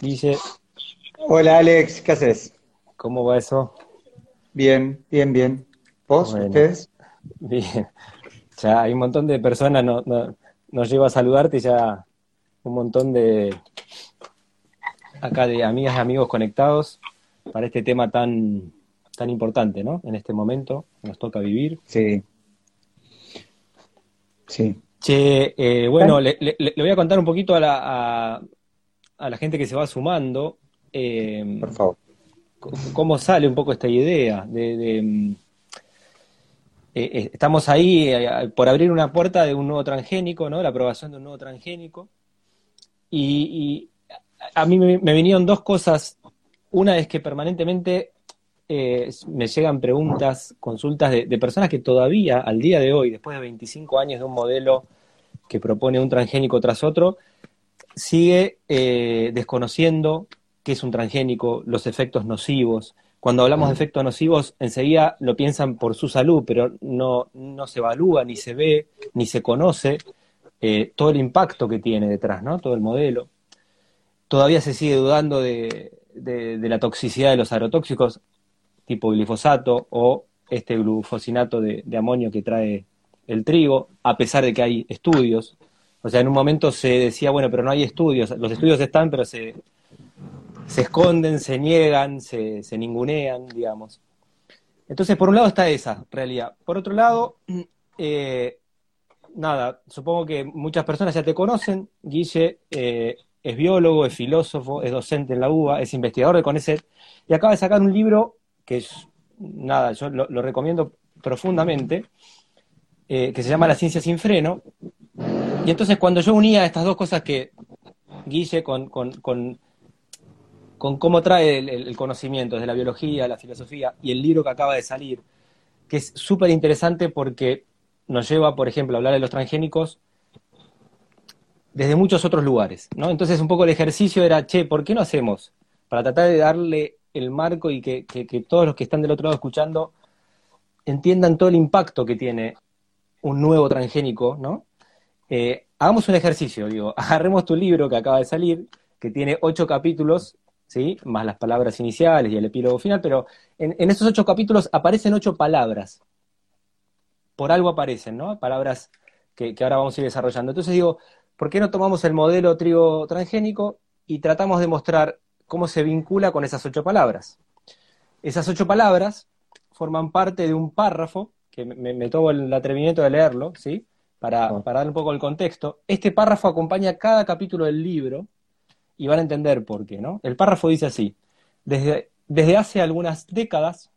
Guille. Hola Alex, ¿qué haces? ¿Cómo va eso? Bien, bien, bien. ¿Vos, ustedes? Bien. Ya hay un montón de personas, no, nos lleva a saludarte y ya un montón de acá de amigas y amigos conectados para este tema tan, tan importante, ¿no? En este momento nos toca vivir. Sí. Sí. Che, eh, bueno, le, voy a contar un poquito a la, a, la gente que se va sumando. Eh, Por favor. Cómo sale un poco esta idea de, mm, eh, estamos ahí por abrir una puerta de un nuevo transgénico, ¿no? La aprobación de un nuevo transgénico. Y, a mí me, vinieron dos cosas. Una es que permanentemente me llegan preguntas, consultas de, de, personas que todavía, al día de hoy, después de 25 años de un modelo que propone un transgénico tras otro, sigue eh, desconociendo qué es un transgénico, los efectos nocivos. Cuando hablamos de efectos nocivos, enseguida lo piensan por su salud, pero no, no se evalúa, ni se ve, ni se conoce eh, todo el impacto que tiene detrás, ¿no? Todo el modelo. Todavía se sigue dudando de, la toxicidad de los agrotóxicos, tipo glifosato o este glufosinato de amonio que trae el trigo, a pesar de que hay estudios. O sea, en un momento se decía, bueno, pero no hay estudios. Los estudios están, pero se, se esconden, se niegan, se, ningunean, digamos. Entonces, por un lado está esa realidad. Por otro lado, eh, nada, supongo que muchas personas ya te conocen. Guille eh, es biólogo, es filósofo, es docente en la UBA, es investigador de CONECET y acaba de sacar un libro que es, nada, yo lo recomiendo profundamente, eh, que se llama La ciencia sin freno. Y entonces cuando yo unía estas dos cosas que Guille con, con, con, cómo trae el, conocimiento desde la biología, la filosofía y el libro que acaba de salir, que es súper interesante porque nos lleva, por ejemplo, a hablar de los transgénicos desde muchos otros lugares, ¿no? Entonces un poco el ejercicio era, che, ¿por qué no hacemos? Para tratar de darle el marco y que, que todos los que están del otro lado escuchando entiendan todo el impacto que tiene un nuevo transgénico, ¿no? Eh, hagamos un ejercicio, digo, agarremos tu libro que acaba de salir, que tiene ocho capítulos, ¿sí? Más las palabras iniciales y el epílogo final, pero en, esos ocho capítulos aparecen ocho palabras. Por algo aparecen, ¿no? Palabras que, que ahora vamos a ir desarrollando. Entonces digo, ¿por qué no tomamos el modelo trigo transgénico y tratamos de mostrar cómo se vincula con esas ocho palabras? Esas ocho palabras forman parte de un párrafo que me, tomo el atrevimiento de leerlo, ¿sí? Para, ah. para, dar un poco el contexto. Este párrafo acompaña cada capítulo del libro y van a entender por qué, ¿no? El párrafo dice así, desde, desde hace algunas décadas,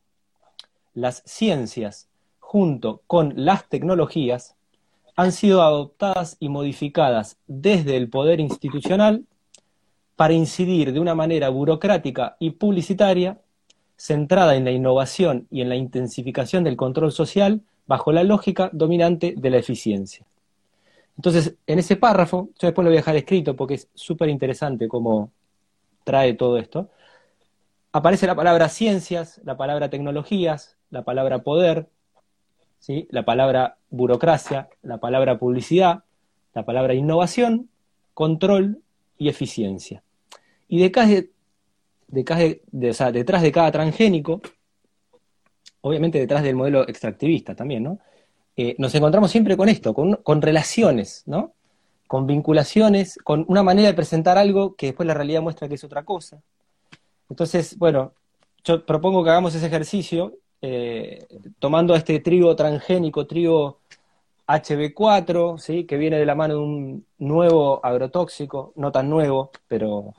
las ciencias, junto con las tecnologías, han sido adoptadas y modificadas desde el poder institucional para incidir de una manera burocrática y publicitaria centrada en la innovación y en la intensificación del control social bajo la lógica dominante de la eficiencia. Entonces, en ese párrafo, yo después lo voy a dejar escrito porque es súper interesante cómo trae todo esto, aparece la palabra ciencias, la palabra tecnologías, la palabra poder, ¿sí? la palabra burocracia, la palabra publicidad, la palabra innovación, control y eficiencia. Y de de, detrás de cada transgénico, obviamente detrás del modelo extractivista también, ¿no? Eh, nos encontramos siempre con esto, con, relaciones, ¿no? Con vinculaciones, con una manera de presentar algo que después la realidad muestra que es otra cosa. Entonces, bueno, yo propongo que hagamos ese ejercicio eh, tomando este trigo transgénico, trigo HB4, ¿sí? que viene de la mano de un nuevo agrotóxico, no tan nuevo, pero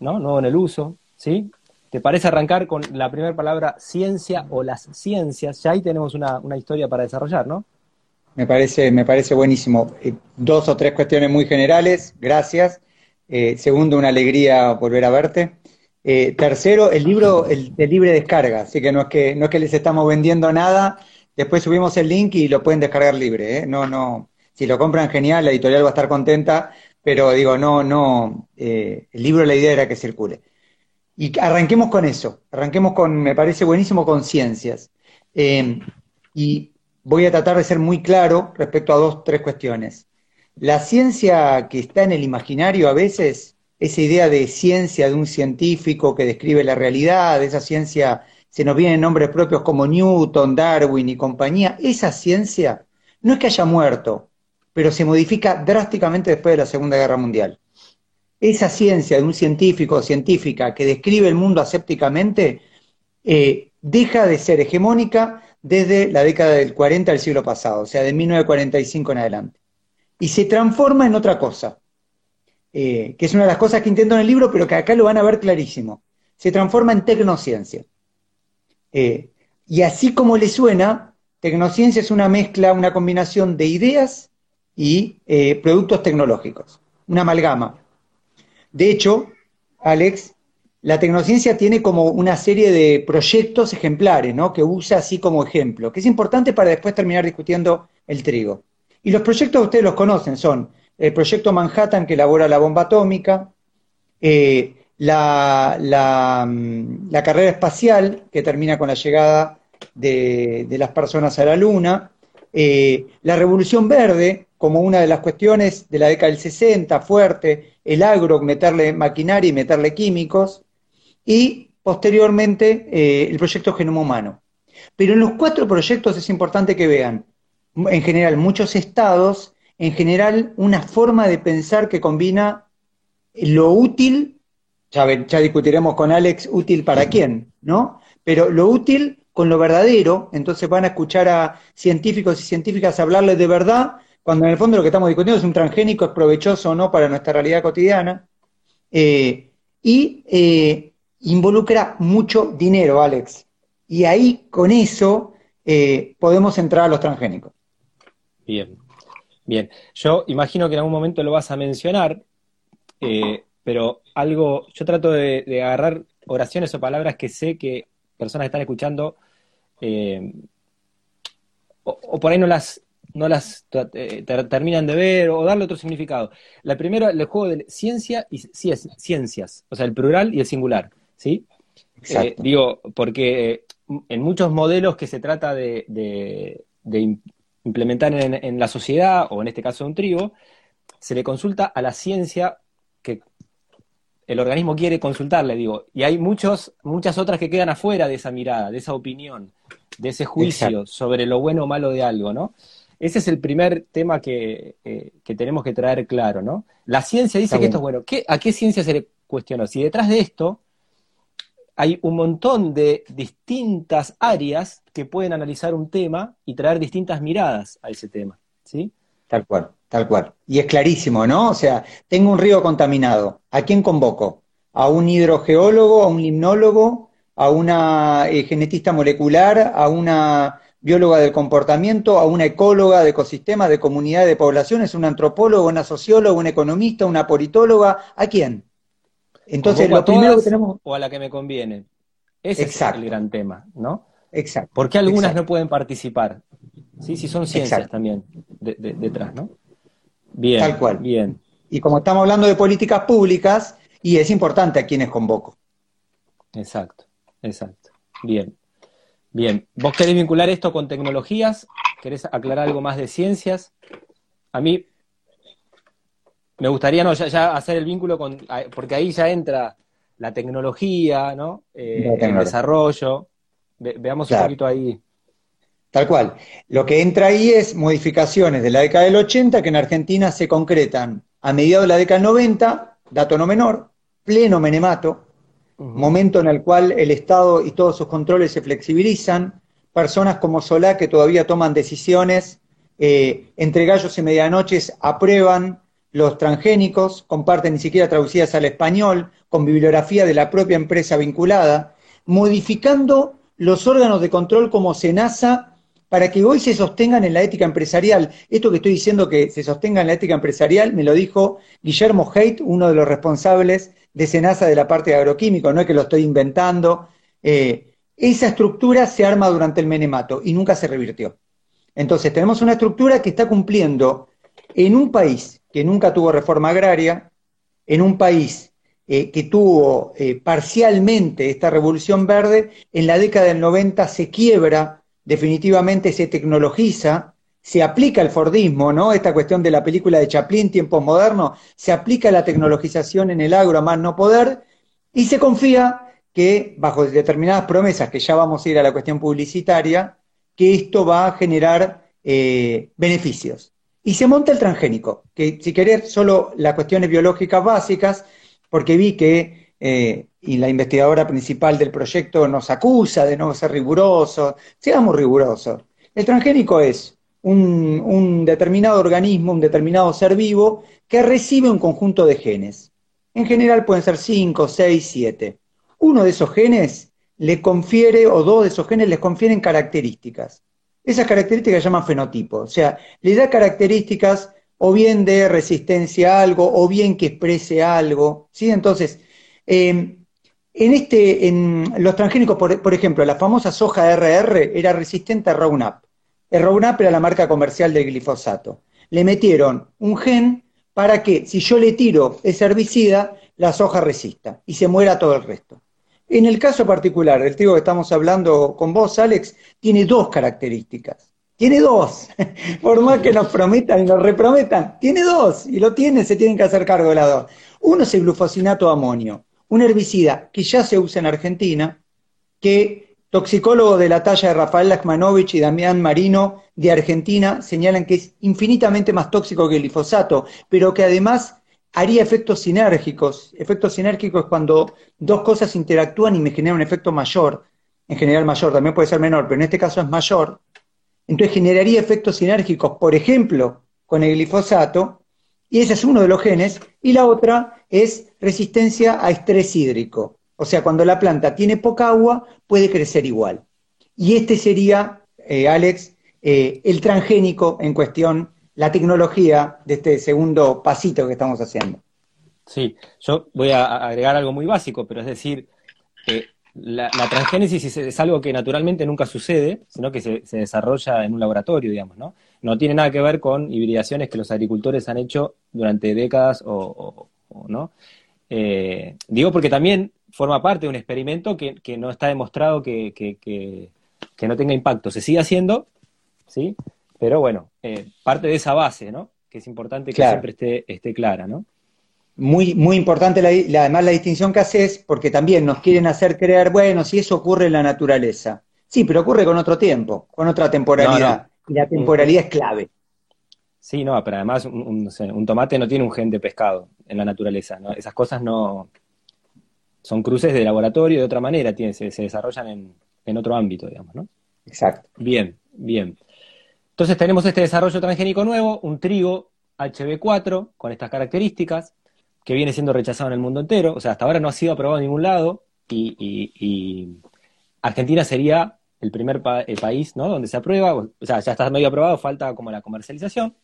¿no? Nuevo en el uso, ¿sí? ¿Te parece arrancar con la primera palabra ciencia o las ciencias? Ya ahí tenemos una, historia para desarrollar, ¿no? Me parece, me parece buenísimo. Eh, dos o tres cuestiones muy generales, gracias. Eh, segundo, una alegría volver a verte. Eh, tercero, el libro el, de libre descarga, así que no es que no es que les estamos vendiendo nada. Después subimos el link y lo pueden descargar libre. No, no. Si lo compran, genial, la editorial va a estar contenta pero digo, no, no, el libro la idea era que circule. Y arranquemos con eso, arranquemos con, me parece buenísimo, con ciencias. Em, y voy a tratar de ser muy claro respecto a dos, tres cuestiones. La ciencia que está en el imaginario a veces esa idea de ciencia de un científico que describe la realidad, esa ciencia, se nos vienen nombres propios como Newton, Darwin y compañía, esa ciencia no es que haya muerto, pero se modifica drásticamente después de la Segunda Guerra Mundial. Esa ciencia de un científico o científica que describe el mundo asépticamente eh, deja de ser hegemónica desde la década del 40 del siglo pasado, o sea, de 1945 en adelante. Y se transforma en otra cosa, eh, que es una de las cosas que intento en el libro, pero que acá lo van a ver clarísimo. Se transforma en tecnociencia. Eh, y así como le suena, tecnociencia es una mezcla, una combinación de ideas y productos tecnológicos, una amalgama. De hecho, Alex, la tecnociencia tiene como una serie de proyectos ejemplares, ¿no? Que usa así como ejemplo, que es importante para después terminar discutiendo el trigo. Y los proyectos ustedes los conocen, son el proyecto Manhattan que elabora la bomba atómica, eh, la, mm, la, carrera espacial que termina con la llegada de, las personas a la Luna, eh, la revolución verde como una de las cuestiones de la década del 60, fuerte, el agro, meterle maquinaria y meterle químicos, y posteriormente eh, el proyecto Genoma Humano. Pero en los cuatro proyectos es importante que vean, en general, muchos estados, en general, una forma de pensar que combina lo útil, ya, ya discutiremos con Alex, útil para quién, ¿no? Pero lo útil con lo verdadero, entonces van a escuchar a científicos y científicas hablarles de verdad, cuando en el fondo lo que estamos discutiendo es un transgénico, es provechoso o no para nuestra realidad cotidiana, eh, y eh, involucra mucho dinero, Alex. Y ahí, con eso, eh, podemos entrar a los transgénicos. Bien, bien. Yo imagino que en algún momento lo vas a mencionar, pero algo, yo trato de, agarrar oraciones o palabras que sé que personas están escuchando eh, o, por ahí no las no las eh, terminan de ver o darle otro significado. La primera, el juego de ciencia y ciencias, o sea, el plural y el singular, ¿sí? digo, porque en muchos modelos que se trata de, de, implementar en, la sociedad, o en este caso un trigo, se le consulta a la ciencia que el organismo quiere consultarle, digo, y hay muchos, muchas otras que quedan afuera de esa mirada, de esa opinión, de ese juicio sobre lo bueno o malo de algo, ¿no? Ese es el primer tema que, eh, tenemos que traer claro, ¿no? La ciencia dice que esto es bueno. ¿Qué, ¿A qué ciencia se le cuestionó? Si detrás de esto hay un montón de distintas áreas que pueden analizar un tema y traer distintas miradas a ese tema, ¿sí? Tal cual, tal cual. Y es clarísimo, ¿no? O sea, tengo un río contaminado. ¿A quién convoco? ¿A un hidrogeólogo, a un limnólogo, a una eh, genetista molecular, a una bióloga del comportamiento, a una ecóloga de ecosistemas, de comunidad, de poblaciones, un antropólogo, una socióloga, un economista, una politóloga? ¿A quién? Entonces, lo primero que tenemos. O a la que me conviene. Ese es el gran tema, ¿no? Exacto. ¿Por qué algunas no pueden participar? Sí, sí, son ciencias también detrás, ¿no? Bien. Tal cual. Bien. Y como estamos hablando de políticas públicas, y es importante a quienes convoco. Exacto, exacto. Bien. Bien. ¿Vos querés vincular esto con tecnologías? ¿Querés aclarar algo más de ciencias? A mí me gustaría no, ya, hacer el vínculo con, porque ahí ya entra la tecnología, ¿no? Eh, el desarrollo. veamos un poquito ahí. Tal cual. Lo que entra ahí es modificaciones de la década del 80 que en Argentina se concretan a mediados de la década del 90, dato no menor, pleno menemato, momento en el cual el Estado y todos sus controles se flexibilizan, personas como Solá que todavía toman decisiones, eh, entre gallos y medianoches aprueban los transgénicos, comparten ni siquiera traducidas al español, con bibliografía de la propia empresa vinculada, modificando los órganos de control como SENASA para que hoy se sostengan en la ética empresarial. Esto que estoy diciendo que se sostenga en la ética empresarial me lo dijo Guillermo Haidt, uno de los responsables de SENASA de la parte de agroquímico, no es que lo estoy inventando. Eh, esa estructura se arma durante el menemato y nunca se revirtió. Entonces tenemos una estructura que está cumpliendo en un país que nunca tuvo reforma agraria, en un país eh, que tuvo eh, parcialmente esta revolución verde, en la década del 90 se quiebra, definitivamente se tecnologiza, se aplica el Fordismo, ¿no? Esta cuestión de la película de Chaplin, tiempos modernos, se aplica la tecnologización en el agro a más no poder, y se confía que, bajo determinadas promesas, que ya vamos a ir a la cuestión publicitaria, que esto va a generar eh, beneficios. Y se monta el transgénico, que si querés solo las cuestiones biológicas básicas, porque vi que, eh, la investigadora principal del proyecto nos acusa de no ser rigurosos, seamos rigurosos. El transgénico es un, un determinado organismo, un determinado ser vivo, que recibe un conjunto de genes. En general pueden ser 5, 6, 7. Uno de esos genes le confiere, o dos de esos genes les confieren características. Esas características se llaman fenotipo, o sea, le da características o bien de resistencia a algo, o bien que exprese algo, ¿sí? Entonces, em, en, este, en los transgénicos, por, ejemplo, la famosa soja RR era resistente a Roundup. Roundup era la marca comercial del glifosato. Le metieron un gen para que si yo le tiro ese herbicida, la soja resista y se muera todo el resto. En el caso particular, el trigo que estamos hablando con vos, Alex, tiene dos características. Tiene dos. Por más que nos prometan y nos reprometan, tiene dos. Y lo tiene, se tienen que hacer cargo de las dos. Uno es el glufosinato amonio, un herbicida que ya se usa en Argentina, que toxicólogos de la talla de Rafael Lachmanovich y Damián Marino de Argentina señalan que es infinitamente más tóxico que el glifosato, pero que además haría efectos sinérgicos. Efectos sinérgicos es cuando dos cosas interactúan y me generan un efecto mayor. En general mayor, también puede ser menor, pero en este caso es mayor. Entonces generaría efectos sinérgicos, por ejemplo, con el glifosato, y ese es uno de los genes, y la otra es resistencia a estrés hídrico. O sea, cuando la planta tiene poca agua, puede crecer igual. Y este sería, eh, Alex, eh, el transgénico en cuestión la tecnología de este segundo pasito que estamos haciendo. Sí, yo voy a agregar algo muy básico, pero es decir, la, transgénesis es, algo que naturalmente nunca sucede, sino que se, desarrolla en un laboratorio, digamos, ¿no? No tiene nada que ver con hibridaciones que los agricultores han hecho durante décadas o, no. Eh, digo porque también forma parte de un experimento que, no está demostrado que, que, no tenga impacto. Se sigue haciendo, ¿sí? Pero bueno, eh, parte de esa base, ¿no? Que es importante que siempre esté, esté clara, ¿no? Muy, muy importante la, además la distinción que haces, porque también nos quieren hacer creer, bueno, si eso ocurre en la naturaleza. Sí, pero ocurre con otro tiempo, con otra temporalidad. Y la temporalidad es clave. Sí, no, pero además un, tomate no tiene un gen de pescado en la naturaleza, ¿no? Esas cosas no son cruces de laboratorio de otra manera, se, se desarrollan en, en otro ámbito, digamos, ¿no? Exacto. Bien, bien. Entonces tenemos este desarrollo transgénico nuevo, un trigo HB4 con estas características, que viene siendo rechazado en el mundo entero, o sea, hasta ahora no ha sido aprobado en ningún lado, y, Argentina sería el primer país ¿no? donde se aprueba, o sea, ya está medio aprobado, falta como la comercialización,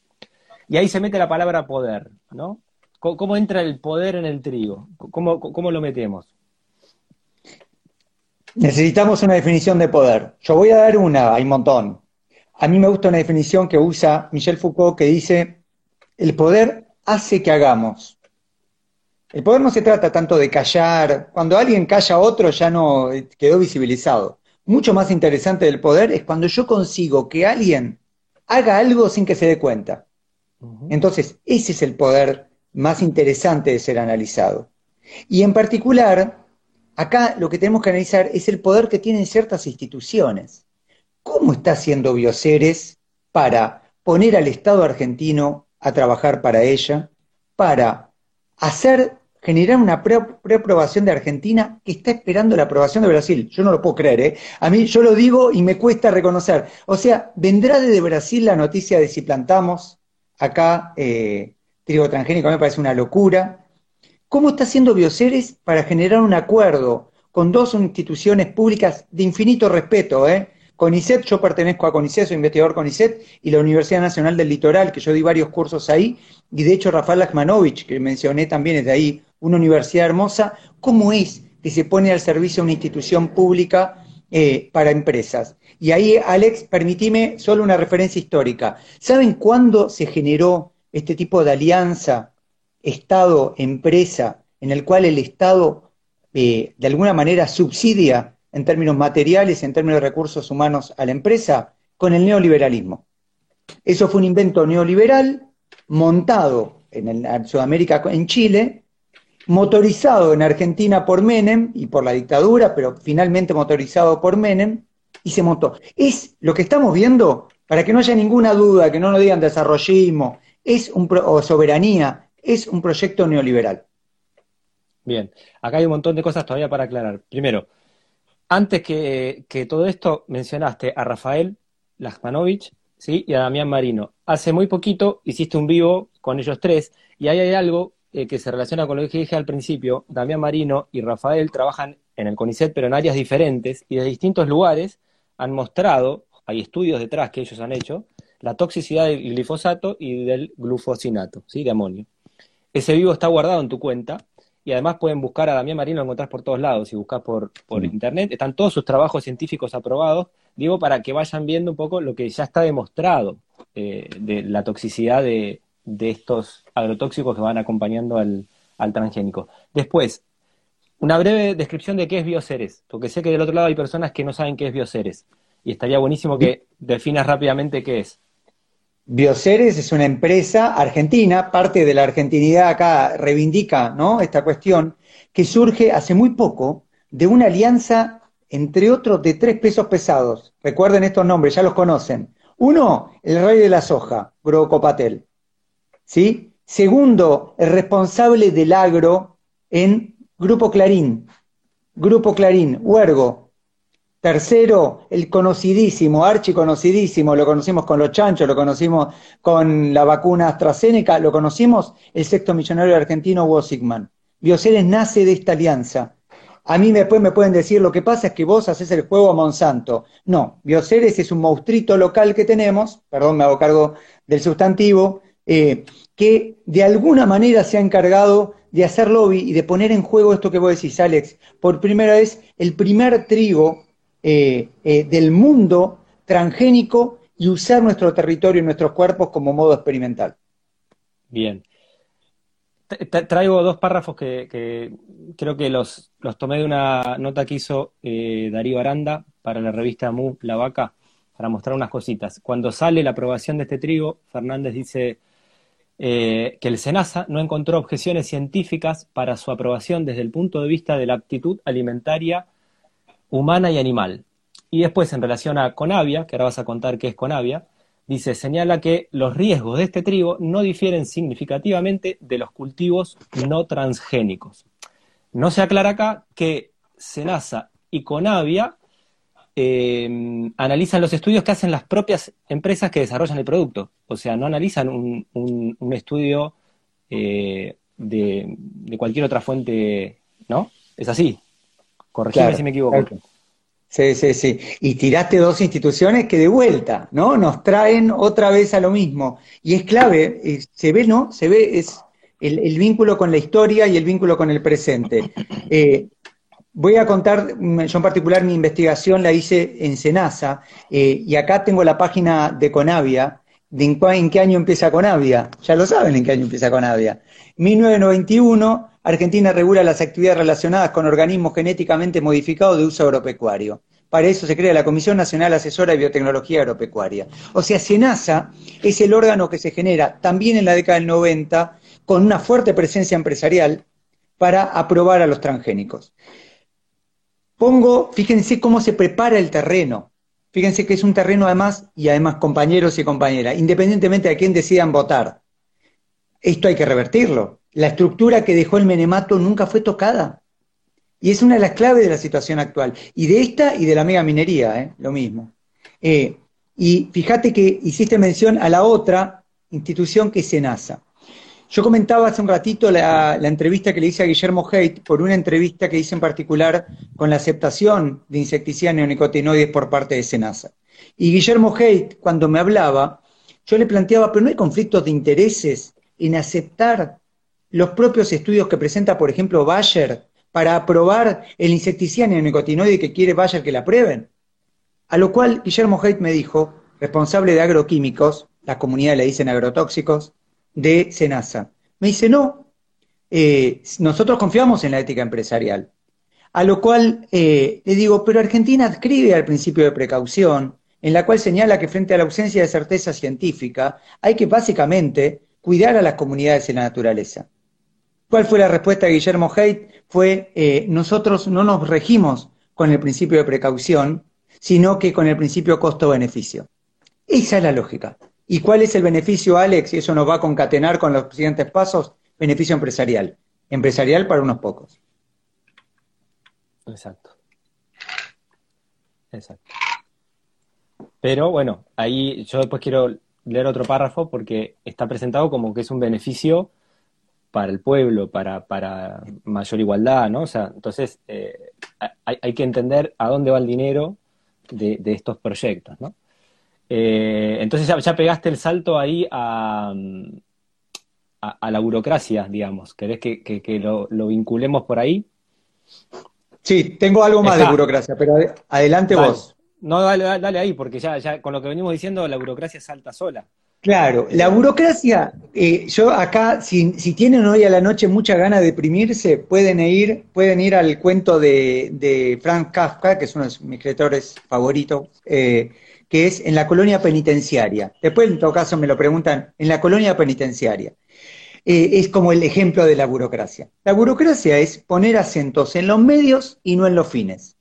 y ahí se mete la palabra poder, ¿no? ¿Cómo, entra el poder en el trigo? ¿Cómo, ¿Cómo lo metemos? Necesitamos una definición de poder. Yo voy a dar una, hay un montón. A mí me gusta una definición que usa Michel Foucault que dice, el poder hace que hagamos. El poder no se trata tanto de callar, cuando alguien calla a otro ya no quedó visibilizado. Mucho más interesante del poder es cuando yo consigo que alguien haga algo sin que se dé cuenta. Entonces, ese es el poder más interesante de ser analizado. Y en particular, acá lo que tenemos que analizar es el poder que tienen ciertas instituciones. ¿Cómo está haciendo Bioceres para poner al Estado argentino a trabajar para ella, para hacer, generar una preaprobación de Argentina que está esperando la aprobación de Brasil? Yo no lo puedo creer, ¿eh? A mí yo lo digo y me cuesta reconocer. O sea, vendrá desde Brasil la noticia de si plantamos acá eh, trigo transgénico, me parece una locura. ¿Cómo está haciendo Bioceres para generar un acuerdo con dos instituciones públicas de infinito respeto, eh? CONICET, yo pertenezco a CONICET, soy investigador CONICET, y la Universidad Nacional del Litoral, que yo di varios cursos ahí, y de hecho Rafael Lachmanovich, que mencioné también es de ahí, una universidad hermosa, ¿cómo es que se pone al servicio una institución pública eh, para empresas? Y ahí, Alex, permitime solo una referencia histórica. ¿Saben cuándo se generó este tipo de alianza Estado-empresa, en el cual el Estado eh, de alguna manera subsidia en términos materiales, en términos de recursos humanos a la empresa, con el neoliberalismo. Eso fue un invento neoliberal montado en, Sudamérica, en Chile, motorizado en Argentina por Menem y por la dictadura, pero finalmente motorizado por Menem, y se montó. Es lo que estamos viendo, para que no haya ninguna duda, que no nos digan desarrollismo, es un o soberanía, es un proyecto neoliberal. Bien, acá hay un montón de cosas todavía para aclarar. Primero, antes que, que todo esto, mencionaste a Rafael Lachmanovich, ¿sí? y a Damián Marino. Hace muy poquito hiciste un vivo con ellos tres, y ahí hay algo eh, que se relaciona con lo que dije al principio. Damián Marino y Rafael trabajan en el CONICET, pero en áreas diferentes, y de distintos lugares han mostrado, hay estudios detrás que ellos han hecho, la toxicidad del glifosato y del glufosinato, ¿sí? de amonio. Ese vivo está guardado en tu cuenta, y además pueden buscar a Damián Marino, lo encontrás por todos lados, si buscas por, por internet, están todos sus trabajos científicos aprobados, digo, para que vayan viendo un poco lo que ya está demostrado eh, de la toxicidad de, estos agrotóxicos que van acompañando al, transgénico. Después, una breve descripción de qué es Bioceres, porque sé que del otro lado hay personas que no saben qué es Bioceres, y estaría buenísimo que definas rápidamente qué es. Bioceres es una empresa argentina, parte de la argentinidad acá reivindica ¿no? esta cuestión, que surge hace muy poco de una alianza entre otros de tres pesos pesados. Recuerden estos nombres, ya los conocen. Uno, el rey de la soja, Grocopatel. ¿Sí? Segundo, el responsable del agro en Grupo Clarín. Grupo Clarín, Huergo. Tercero, el conocidísimo, archiconocidísimo, lo conocimos con los chanchos, lo conocimos con la vacuna AstraZeneca, lo conocimos el sexto millonario argentino, Hugo Sigman. Bioceres nace de esta alianza a mí después me pueden decir, lo que pasa es que vos haces el juego a Monsanto. No, Bioceres es un monstruito local que tenemos, perdón, me hago cargo del sustantivo, eh, que de alguna manera se ha encargado de hacer lobby y de poner en juego esto que vos decís, Alex. Por primera vez, el primer trigo eh, eh, del mundo transgénico y usar nuestro territorio y nuestros cuerpos como modo experimental. Bien. Traigo dos párrafos que, creo que los, los, tomé de una nota que hizo Darío Aranda para la revista Mu La Vaca, para mostrar unas cositas. Cuando sale la aprobación de este trigo, Fernández dice eh, que el SENASA no encontró objeciones científicas para su aprobación desde el punto de vista de la aptitud alimentaria humana y animal. Y después, en relación a Conavia, que ahora vas a contar qué es Conavia, dice, señala que los riesgos de este trigo no difieren significativamente de los cultivos no transgénicos. No se aclara acá que Senasa y Conavia eh, analizan los estudios que hacen las propias empresas que desarrollan el producto. O sea, no analizan un, estudio eh, de, cualquier otra fuente, ¿no? Es así. Corregime si me equivoco. Sí, sí, sí. Y tiraste dos instituciones que de vuelta, ¿no? Nos traen otra vez a lo mismo. Y es clave, eh, se ve, ¿no? Se ve, es el, vínculo con la historia y el vínculo con el presente. Eh, voy a contar, mm, yo en particular mi investigación la hice en Senasa, eh, y acá tengo la página de Conavia, de en, qué año empieza Conavia. Ya lo saben en qué año empieza Conavia. 1991 Argentina regula las actividades relacionadas con organismos genéticamente modificados de uso agropecuario. Para eso se crea la Comisión Nacional Asesora de Biotecnología Agropecuaria. O sea, SENASA es el órgano que se genera también en la década del 90 con una fuerte presencia empresarial para aprobar a los transgénicos. Pongo, fíjense cómo se prepara el terreno. Fíjense que es un terreno además, y además compañeros y compañeras, independientemente de quién decidan votar. Esto hay que revertirlo. La estructura que dejó el menemato nunca fue tocada. Y es una de las claves de la situación actual. Y de esta y de la mega minería, ¿eh? lo mismo. Eh, y fíjate que hiciste mención a la otra institución que es SENASA. Yo comentaba hace un ratito la, entrevista que le hice a Guillermo Haidt por una entrevista que hice en particular con la aceptación de insecticidas neonicotinoides por parte de SENASA. Y Guillermo Haidt, cuando me hablaba, yo le planteaba, pero no hay conflictos de intereses en aceptar los propios estudios que presenta, por ejemplo, Bayer para aprobar el insecticida neonicotinoide que quiere Bayer que la aprueben. A lo cual Guillermo Haidt me dijo, responsable de agroquímicos, la comunidad le dicen agrotóxicos, de Senasa. Me dice, no, eh, nosotros confiamos en la ética empresarial. A lo cual eh, le digo, pero Argentina adscribe al principio de precaución, en la cual señala que frente a la ausencia de certeza científica hay que básicamente cuidar a las comunidades y la naturaleza. ¿Cuál fue la respuesta de Guillermo Haidt? Fue, eh, nosotros no nos regimos con el principio de precaución, sino que con el principio costo-beneficio. Esa es la lógica. ¿Y cuál es el beneficio, Alex? Y eso nos va a concatenar con los siguientes pasos. Beneficio empresarial. Empresarial para unos pocos. Exacto. Exacto. Pero bueno, ahí yo después quiero leer otro párrafo porque está presentado como que es un beneficio para el pueblo, para, para mayor igualdad, ¿no? O sea, entonces eh, hay, que entender a dónde va el dinero de, estos proyectos, ¿no? Eh, entonces ya, pegaste el salto ahí a, a, la burocracia, digamos. ¿Querés que, lo, vinculemos por ahí? Sí, tengo algo más de burocracia, pero adelante vos. No, dale, dale ahí, porque ya, ya con lo que venimos diciendo, la burocracia salta sola. Claro, la burocracia, eh, yo acá, si, tienen hoy a la noche mucha ganas de deprimirse, pueden ir, pueden ir al cuento de, Frank Kafka, que es uno de mis escritores favoritos, eh, que es en la colonia penitenciaria. Después, en todo caso, me lo preguntan, en la colonia penitenciaria. Eh, es como el ejemplo de la burocracia. La burocracia es poner acentos en los medios y no en los fines.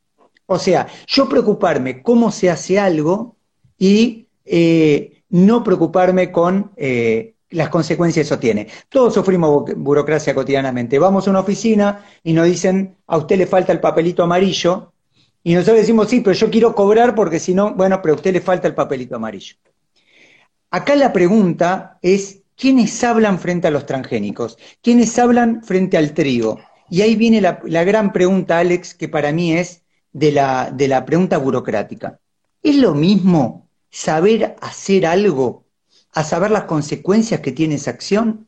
O sea, yo preocuparme cómo se hace algo y no preocuparme con eh, las consecuencias que eso tiene. Todos sufrimos burocracia cotidianamente. Vamos a una oficina y nos dicen, a usted le falta el papelito amarillo, y nosotros decimos, sí, pero yo quiero cobrar porque si no, bueno, pero a usted le falta el papelito amarillo. Acá la pregunta es, ¿quiénes hablan frente a los transgénicos? ¿Quiénes hablan frente al trigo? Y ahí viene la, gran pregunta, Alex, que para mí es de la, de la pregunta burocrática. ¿Es lo mismo saber hacer algo, a saber las consecuencias que tiene esa acción?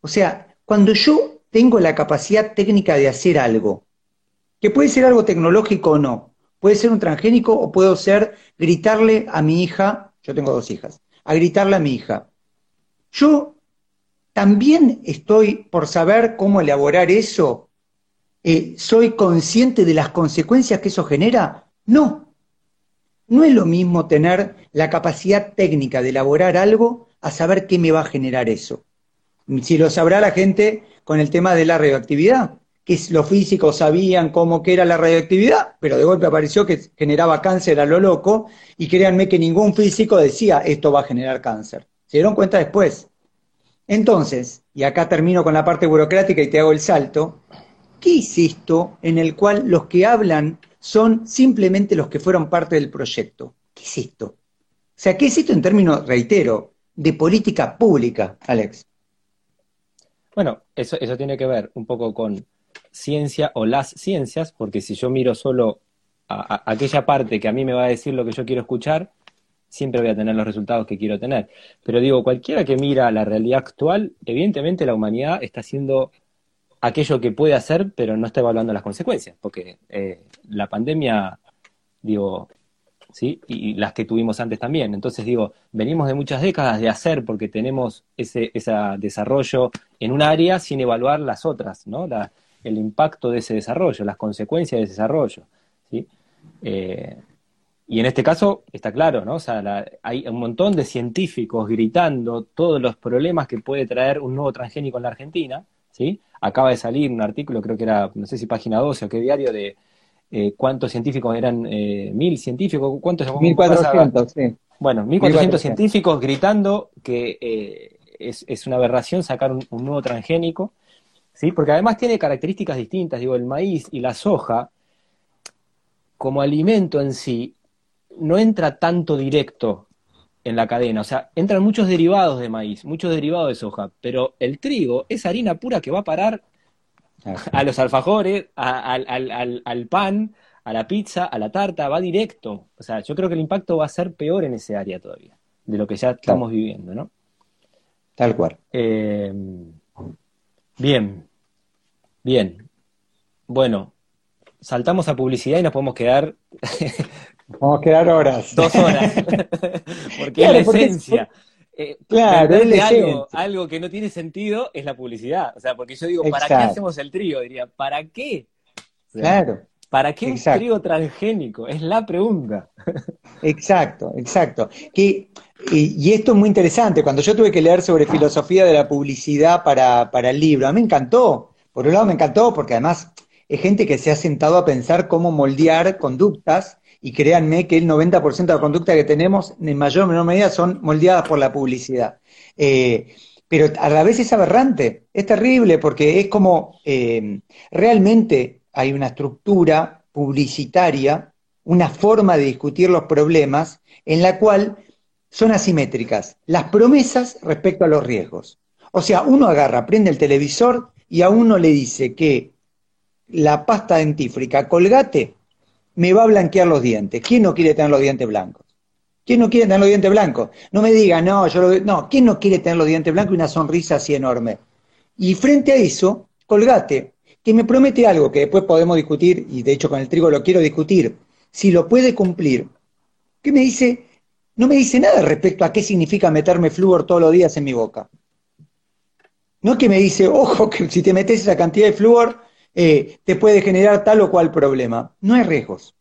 O sea, cuando yo tengo la capacidad técnica de hacer algo, que puede ser algo tecnológico o no, puede ser un transgénico o puedo ser gritarle a mi hija, yo tengo dos hijas, a gritarle a mi hija. Yo también estoy por saber cómo elaborar eso. Eh, ¿Soy consciente de las consecuencias que eso genera? No, no es lo mismo tener la capacidad técnica de elaborar algo a saber qué me va a generar eso. Si lo sabrá la gente con el tema de la radioactividad, que los físicos sabían cómo que era la radioactividad, pero de golpe apareció que generaba cáncer a lo loco, y créanme que ningún físico decía esto va a generar cáncer. Se dieron cuenta después. Entonces, y acá termino con la parte burocrática y te hago el salto, ¿qué es esto en el cual los que hablan son simplemente los que fueron parte del proyecto. ¿Qué es esto? O sea, ¿qué es esto en términos, reitero, de política pública, Alex? Bueno, eso, eso tiene que ver un poco con ciencia o las ciencias, porque si yo miro solo a, aquella parte que a mí me va a decir lo que yo quiero escuchar, siempre voy a tener los resultados que quiero tener. Pero digo, cualquiera que mira la realidad actual, evidentemente la humanidad está haciendo aquello que puede hacer, pero no está evaluando las consecuencias, porque eh, la pandemia, digo, ¿sí? Y las que tuvimos antes también. Entonces, digo, venimos de muchas décadas de hacer porque tenemos ese, desarrollo en un área sin evaluar las otras, ¿no? El impacto de ese desarrollo, las consecuencias de ese desarrollo, ¿sí? Eh, y en este caso está claro, ¿no? O sea, hay un montón de científicos gritando todos los problemas que puede traer un nuevo transgénico en la Argentina, ¿sí? Acaba de salir un artículo, creo que era, no sé si página 12 o qué diario, de eh, cuántos científicos eran, eh, mil científicos, ¿cuántos? 1400, sí. Bueno, 1400 científicos gritando que eh, es, una aberración sacar un, nuevo transgénico, ¿sí? Porque además tiene características distintas, digo, el maíz y la soja, como alimento en sí, no entra tanto directo en la cadena. O sea, entran muchos derivados de maíz, muchos derivados de soja, pero el trigo es harina pura que va a parar a los alfajores, al, pan, a la pizza, a la tarta, va directo. O sea, yo creo que el impacto va a ser peor en ese área todavía, de lo que ya estamos viviendo, ¿no? Tal cual. Eh, bien, bien. Bueno, saltamos a publicidad y nos podemos quedar Vamos a quedar horas. Dos horas. porque es la esencia. Eh, claro, es algo, algo, que no tiene sentido es la publicidad. O sea, porque yo digo, ¿para qué hacemos el trío? Diría, ¿para qué? claro. ¿Para qué un trigo transgénico? Es la pregunta. Exacto, exacto. y, esto es muy interesante. Cuando yo tuve que leer sobre filosofía de la publicidad para, para el libro, a mí me encantó. Por un lado me encantó porque además es gente que se ha sentado a pensar cómo moldear conductas y créanme que el 90% de la conducta que tenemos, en mayor o menor medida, son moldeadas por la publicidad. Eh, pero a la vez es aberrante, es terrible porque es como eh, realmente hay una estructura publicitaria, una forma de discutir los problemas en la cual son asimétricas las promesas respecto a los riesgos. O sea, uno agarra, prende el televisor y a uno le dice que la pasta dentífrica colgate me va a blanquear los dientes. ¿Quién no quiere tener los dientes blancos? ¿Quién no quiere tener los dientes blancos? No me diga, no, yo lo No, ¿quién no quiere tener los dientes blancos y una sonrisa así enorme? Y frente a eso, colgate, que me promete algo que después podemos discutir, y de hecho con el trigo lo quiero discutir, si lo puede cumplir. ¿Qué me dice? No me dice nada respecto a qué significa meterme flúor todos los días en mi boca. No es que me dice, ojo, que si te metes esa cantidad de flúor, eh, te puede generar tal o cual problema. No hay riesgos.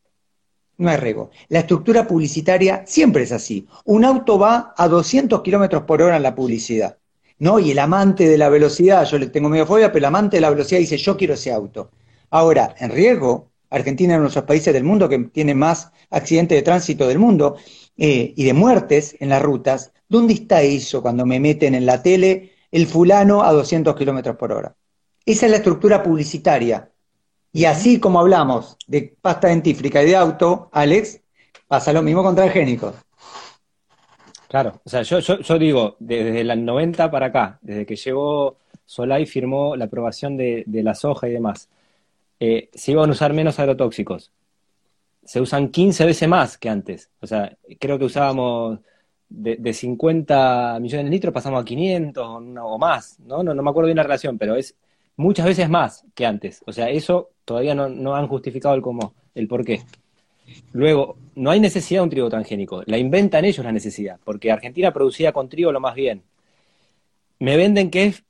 No hay riesgo. La estructura publicitaria siempre es así. Un auto va a 200 kilómetros por hora en la publicidad. ¿No? Y el amante de la velocidad, yo le tengo medio fobia, pero el amante de la velocidad dice, yo quiero ese auto. Ahora, en riesgo, Argentina es uno de los países del mundo que tiene más accidentes de tránsito del mundo eh, y de muertes en las rutas. ¿Dónde está eso cuando me meten en la tele el fulano a 200 kilómetros por hora? Esa es la estructura publicitaria. Y así como hablamos de pasta dentífrica y de auto, Alex, pasa lo mismo con transgénicos. Claro, o sea, yo, digo, desde el 90 para acá, desde que llegó Solay, firmó la aprobación de, la soja y demás, eh, se iban a usar menos agrotóxicos. Se usan 15 veces más que antes. O sea, creo que usábamos de, 50 millones de litros, pasamos a 500 o, más, ¿no? ¿no? No me acuerdo bien la relación, pero es muchas veces más que antes. O sea, eso todavía no, han justificado el cómo, el por qué. Luego, no hay necesidad de un trigo transgénico, la inventan ellos la necesidad, porque Argentina producía con trigo lo más bien. Me venden que es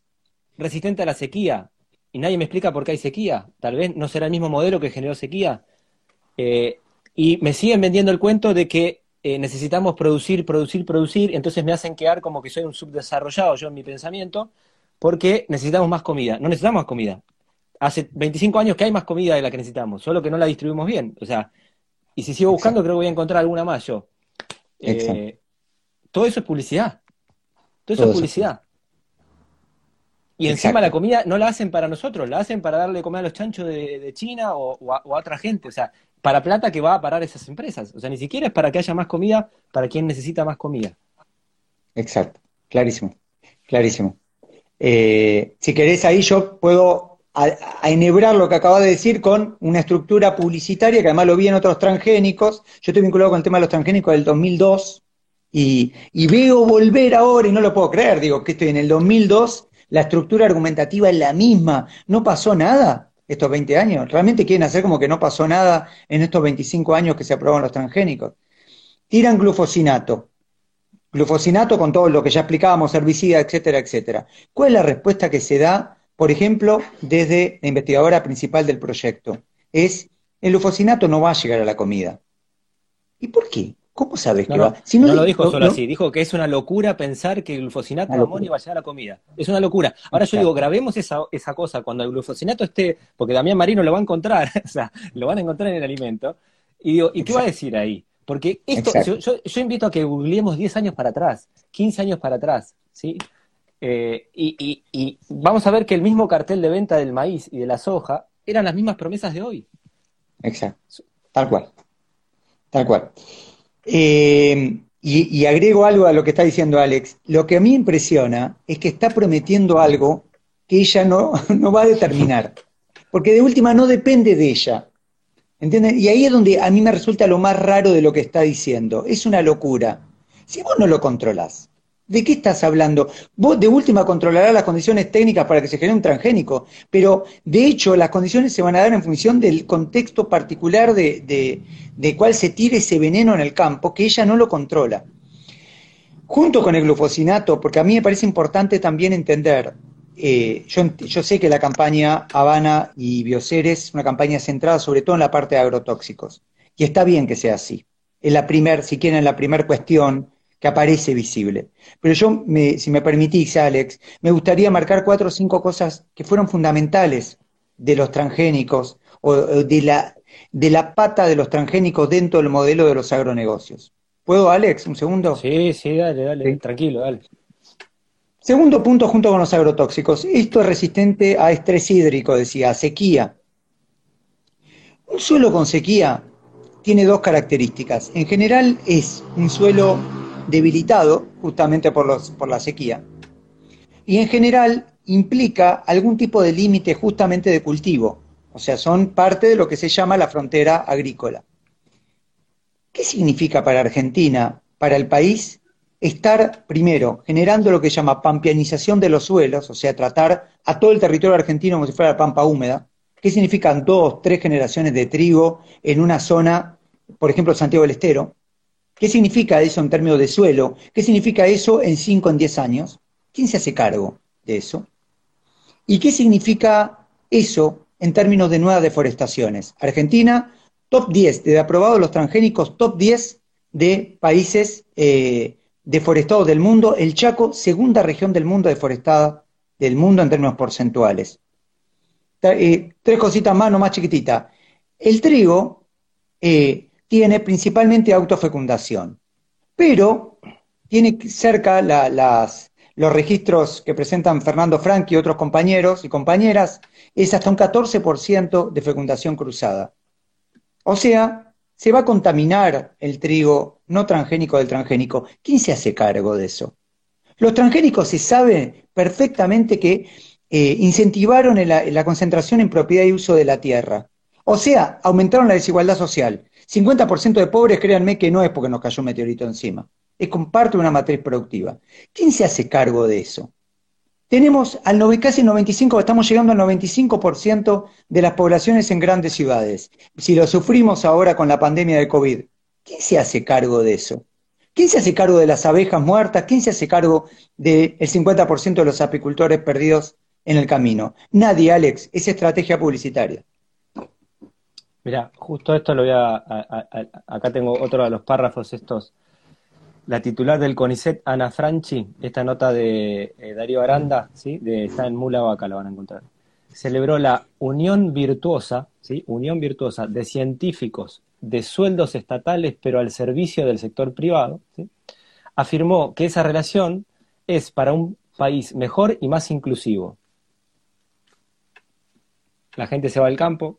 resistente a la sequía, y nadie me explica por qué hay sequía. Tal vez no será el mismo modelo que generó sequía. Eh, y me siguen vendiendo el cuento de que eh, necesitamos producir, producir, producir, entonces me hacen quedar como que soy un subdesarrollado yo en mi pensamiento, porque necesitamos más comida. No necesitamos más comida. Hace 25 años que hay más comida de la que necesitamos, solo que no la distribuimos bien. O sea, y si sigo buscando, creo que voy a encontrar alguna más yo. Eh, todo eso es publicidad. Todo eso es publicidad. Y encima la comida no la hacen para nosotros, la hacen para darle comer a los chanchos de, China o, a, otra gente. O sea, para plata que va a parar esas empresas. O sea, ni siquiera es para que haya más comida para quien necesita más comida. Exacto, clarísimo, clarísimo. Eh, si querés, ahí yo puedo enhebrar lo que acabas de decir con una estructura publicitaria, que además lo vi en otros transgénicos. Yo estoy vinculado con el tema de los transgénicos del 2002 y, y veo volver ahora, y no lo puedo creer, digo que estoy en el 2002, la estructura argumentativa es la misma, no pasó nada estos 20 años. Realmente quieren hacer como que no pasó nada en estos 25 años que se aprobaron los transgénicos. Tiran glufosinato, glufosinato con todo lo que ya explicábamos, herbicida, etcétera, etcétera. ¿Cuál es la respuesta que se da, por ejemplo, desde la investigadora principal del proyecto? Es, el glufosinato no va a llegar a la comida. ¿Y por qué? ¿Cómo sabes que va? Si no, lo dijo solo así, dijo que es una locura pensar que el glufosinato de amonio va a llegar a la comida. Es una locura. Ahora yo digo, grabemos esa, esa cosa cuando el glufosinato esté, porque Damián Marino lo va a encontrar, o sea, lo van a encontrar en el alimento. Y digo, ¿y qué va a decir ahí? Porque esto, yo, invito a que googleemos 10 años para atrás, 15 años para atrás, ¿sí? Eh, y, vamos a ver que el mismo cartel de venta del maíz y de la soja eran las mismas promesas de hoy. Exacto, tal cual, tal cual. Eh, y, agrego algo a lo que está diciendo Alex. Lo que a mí impresiona es que está prometiendo algo que ella no, no va a determinar, porque de última no depende de ella, ¿Entienden? Y ahí es donde a mí me resulta lo más raro de lo que está diciendo. Es una locura. Si vos no lo controlás, ¿de qué estás hablando? Vos de última controlarás las condiciones técnicas para que se genere un transgénico, pero de hecho las condiciones se van a dar en función del contexto particular de, de cuál se tire ese veneno en el campo, que ella no lo controla. Junto con el glufosinato, porque a mí me parece importante también entender eh, yo, sé que la campaña Habana y Bioceres es una campaña centrada sobre todo en la parte de agrotóxicos. Y está bien que sea así. Es la primer, si quieren, la primera cuestión que aparece visible. Pero yo, si me permitís, Alex, me gustaría marcar cuatro o cinco cosas que fueron fundamentales de los transgénicos o de la, de la pata de los transgénicos dentro del modelo de los agronegocios. ¿Puedo, Alex, un segundo? Sí, sí, dale, dale, tranquilo, dale. Segundo punto junto con los agrotóxicos. Esto es resistente a estrés hídrico, decía, a sequía. Un suelo con sequía tiene dos características. En general es un suelo debilitado justamente por, los, por la sequía. Y en general implica algún tipo de límite justamente de cultivo. O sea, son parte de lo que se llama la frontera agrícola. ¿Qué significa para Argentina, para el país, estar, primero, generando lo que se llama pampianización de los suelos, o sea, tratar a todo el territorio argentino como si fuera la pampa húmeda, ¿Qué significan dos, tres generaciones de trigo en una zona, por ejemplo, Santiago del Estero. ¿Qué significa eso en términos de suelo? ¿Qué significa eso en cinco, en diez años? ¿Quién se hace cargo de eso? ¿Y qué significa eso en términos de nuevas deforestaciones? Argentina, top 10 de aprobados los transgénicos, top 10 de países eh, deforestados del mundo, el Chaco, segunda región del mundo deforestada del mundo en términos porcentuales. Eh, tres cositas más, no más chiquititas. El trigo eh, tiene principalmente autofecundación, pero tiene cerca los registros que presentan Fernando Frank y otros compañeros y compañeras, es hasta un 14% de fecundación cruzada. O sea, se va a contaminar el trigo no transgénico del transgénico. ¿Quién se hace cargo de eso? Los transgénicos se sabe perfectamente que eh, incentivaron la, concentración en propiedad y uso de la tierra. O sea, aumentaron la desigualdad social. 50% de pobres, créanme que no es porque nos cayó un meteorito encima. Es con parte de una matriz productiva. ¿Quién se hace cargo de eso? tenemos al casi el 95, estamos llegando al 95% de las poblaciones en grandes ciudades. Si lo sufrimos ahora con la pandemia de COVID, ¿quién se hace cargo de eso? ¿Quién se hace cargo de las abejas muertas? ¿Quién se hace cargo del 50% de los apicultores perdidos en el camino? Nadie, Alex, es estrategia publicitaria. Mira, justo esto lo voy a, acá tengo otro de los párrafos estos la titular del CONICET, Ana Franchi, esta nota de eh, Darío Aranda, ¿sí? está en Mula Vaca, la van a encontrar, celebró la unión virtuosa, ¿sí? unión virtuosa de científicos de sueldos estatales pero al servicio del sector privado, afirmó que esa relación es para un país mejor y más inclusivo. La gente se va al campo,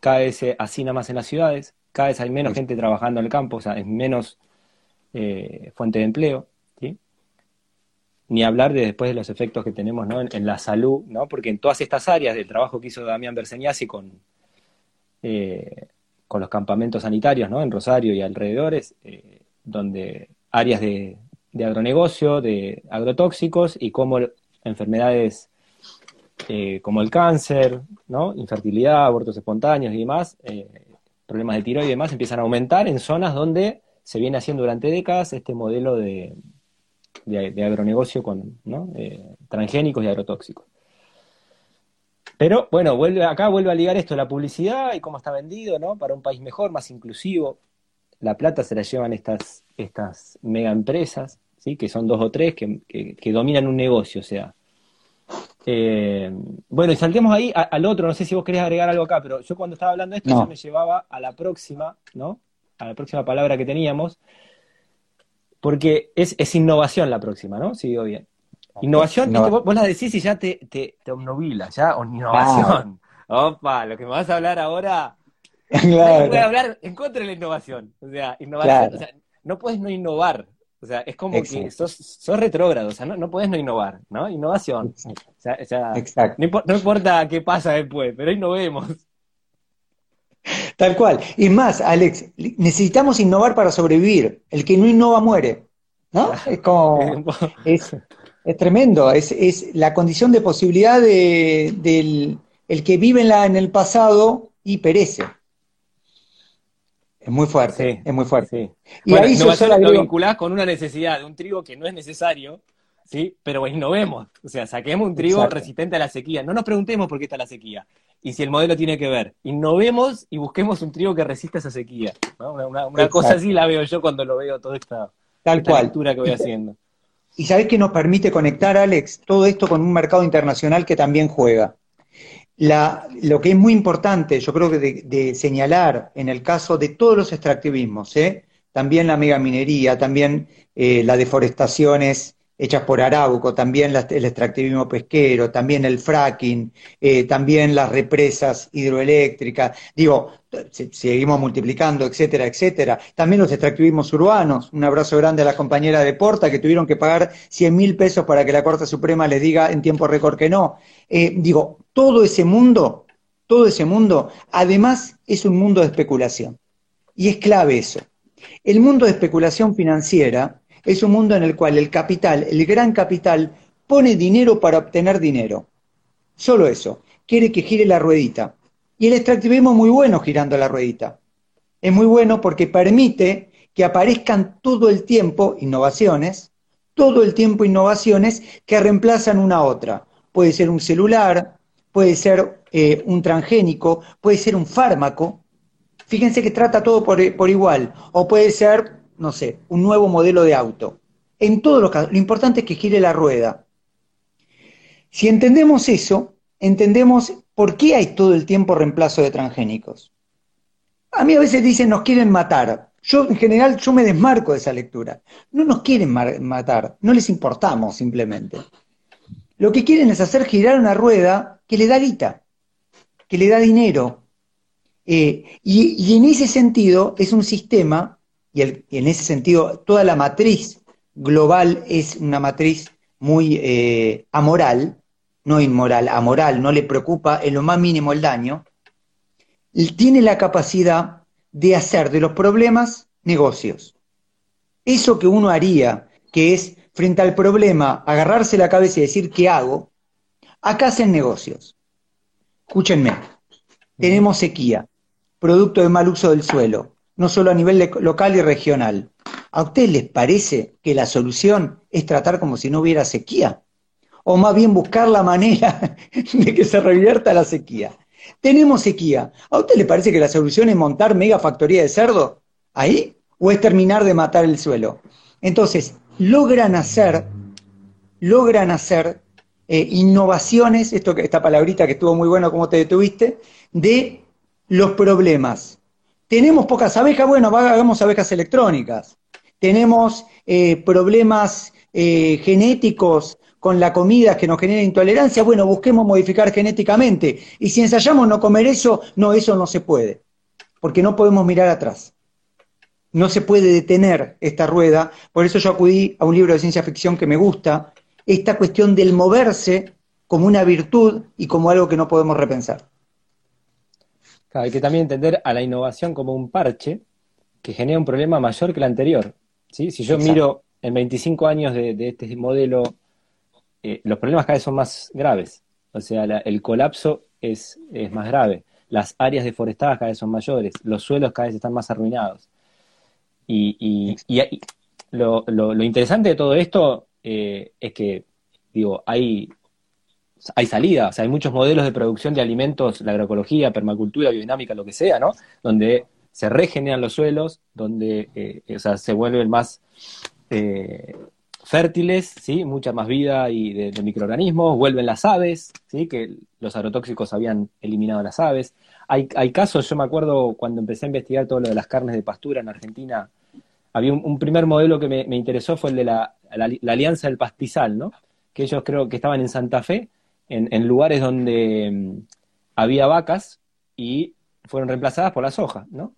cada vez se hacina más en las ciudades, cada vez hay menos gente trabajando en el campo, o sea, es menos eh, fuente de empleo, ni hablar de después de los efectos que tenemos en, la salud, ¿no? porque en todas estas áreas del trabajo que hizo Damián Berseñasi con, eh, con los campamentos sanitarios ¿no? en Rosario y alrededores, eh, donde áreas de, agronegocio, de agrotóxicos y cómo enfermedades como el cáncer, ¿no? infertilidad, abortos espontáneos y demás, problemas de tiroides y demás empiezan a aumentar en zonas donde se viene haciendo durante décadas este modelo de, de, agronegocio con transgénicos y agrotóxicos. Pero bueno, acá vuelve a ligar esto, la publicidad y cómo está vendido, ¿no? Para un país mejor, más inclusivo. La plata se la llevan estas, estas mega empresas, ¿sí? Que son dos o tres que, que, dominan un negocio, o sea. Eh, bueno, y saltemos ahí al otro, no sé si vos querés agregar algo acá, pero yo cuando estaba hablando de esto, yo me llevaba a la próxima, ¿no? a la próxima palabra que teníamos, porque es, es innovación la próxima, ¿no? Si digo bien. Innovación, vos, la decís y ya te, te, te obnubila, ya, o innovación. Opa, lo que me vas a hablar ahora. Claro. Voy a hablar en contra de la innovación. O sea, innovación, o sea, no puedes no innovar. O sea, es como que sos, sos retrógrado, o sea, no, no puedes no innovar, ¿no? Innovación. O sea, o sea no, no, importa qué pasa después, pero innovemos. Tal cual. Y más, Alex, necesitamos innovar para sobrevivir. El que no innova muere. ¿No? Es como. Es, tremendo. Es, la condición de posibilidad del el que vive en, la, en el pasado y perece. Es muy fuerte, es muy fuerte. Y ahí innovación lo vinculás con una necesidad de un trigo que no es necesario, ¿sí? Pero innovemos, o sea, saquemos un trigo resistente a la sequía. No nos preguntemos por qué está la sequía y si el modelo tiene que ver. Innovemos y busquemos un trigo que resista esa sequía. Una, cosa así la veo yo cuando lo veo toda esta, Tal cual. lectura que voy haciendo. Y sabes que nos permite conectar, Alex, todo esto con un mercado internacional que también juega. La, lo que es muy importante, yo creo que de, señalar en el caso de todos los extractivismos, ¿eh? también la megaminería, también eh, las deforestaciones hechas por Arauco, también el extractivismo pesquero, también el fracking, eh, también las represas hidroeléctricas, digo, seguimos multiplicando, etcétera, etcétera. También los extractivismos urbanos, un abrazo grande a la compañera de Porta que tuvieron que pagar 100 mil pesos para que la Corte Suprema les diga en tiempo récord que no. Eh, digo, todo ese mundo, todo ese mundo, además es un mundo de especulación. Y es clave eso. El mundo de especulación financiera es un mundo en el cual el capital, el gran capital, pone dinero para obtener dinero. Solo eso. Quiere que gire la ruedita. Y el extractivismo es muy bueno girando la ruedita. Es muy bueno porque permite que aparezcan todo el tiempo innovaciones, todo el tiempo innovaciones que reemplazan una a otra. Puede ser un celular, puede ser eh, un transgénico, puede ser un fármaco. Fíjense que trata todo por, por igual. O puede ser no sé, un nuevo modelo de auto. En todos los casos, lo importante es que gire la rueda. Si entendemos eso, entendemos por qué hay todo el tiempo reemplazo de transgénicos. A mí a veces dicen nos quieren matar. Yo en general yo me desmarco de esa lectura. No nos quieren matar, no les importamos simplemente. Lo que quieren es hacer girar una rueda que le da guita, que le da dinero. Eh, y en ese sentido es un sistema y, en ese sentido toda la matriz global es una matriz muy eh, amoral, no inmoral, amoral, no le preocupa en lo más mínimo el daño, tiene la capacidad de hacer de los problemas negocios. Eso que uno haría, que es frente al problema agarrarse la cabeza y decir ¿qué hago? Acá hacen negocios. Escúchenme, tenemos sequía, producto de mal uso del suelo, no solo a nivel local y regional. ¿A ustedes les parece que la solución es tratar como si no hubiera sequía? O más bien buscar la manera de que se revierta la sequía. Tenemos sequía. ¿A usted le parece que la solución es montar mega factoría de cerdo ahí? ¿O es terminar de matar el suelo? Entonces, logran hacer, logran hacer eh, innovaciones, esto, esta palabrita que estuvo muy bueno, como te detuviste, de los problemas tenemos pocas abejas, bueno, hagamos abejas electrónicas. Tenemos eh, problemas eh, genéticos con la comida que nos genera intolerancia, bueno, busquemos modificar genéticamente. Y si ensayamos no comer eso, no, eso no se puede, porque no podemos mirar atrás. No se puede detener esta rueda, por eso yo acudí a un libro de ciencia ficción que me gusta, esta cuestión del moverse como una virtud y como algo que no podemos repensar hay que también entender a la innovación como un parche que genera un problema mayor que el anterior. ¿sí? Si yo miro en 25 años de, este modelo, eh, los problemas cada vez son más graves. O sea, el colapso es, más grave. Las áreas deforestadas cada vez son mayores. Los suelos cada vez están más arruinados. Y, lo, interesante de todo esto eh, es que, digo, hay hay salida, o sea, hay muchos modelos de producción de alimentos, la agroecología, permacultura, biodinámica, lo que sea, ¿no? Donde se regeneran los suelos, donde eh, o sea, se vuelven más eh, fértiles, ¿sí? Mucha más vida y de, microorganismos, vuelven las aves, ¿sí? Que los agrotóxicos habían eliminado las aves. Hay, hay casos, yo me acuerdo cuando empecé a investigar todo lo de las carnes de pastura en Argentina, había un, primer modelo que me, interesó, fue el de la, la Alianza del Pastizal, ¿no? Que ellos creo que estaban en Santa Fe, en, lugares donde mm, había vacas y fueron reemplazadas por la soja, ¿no?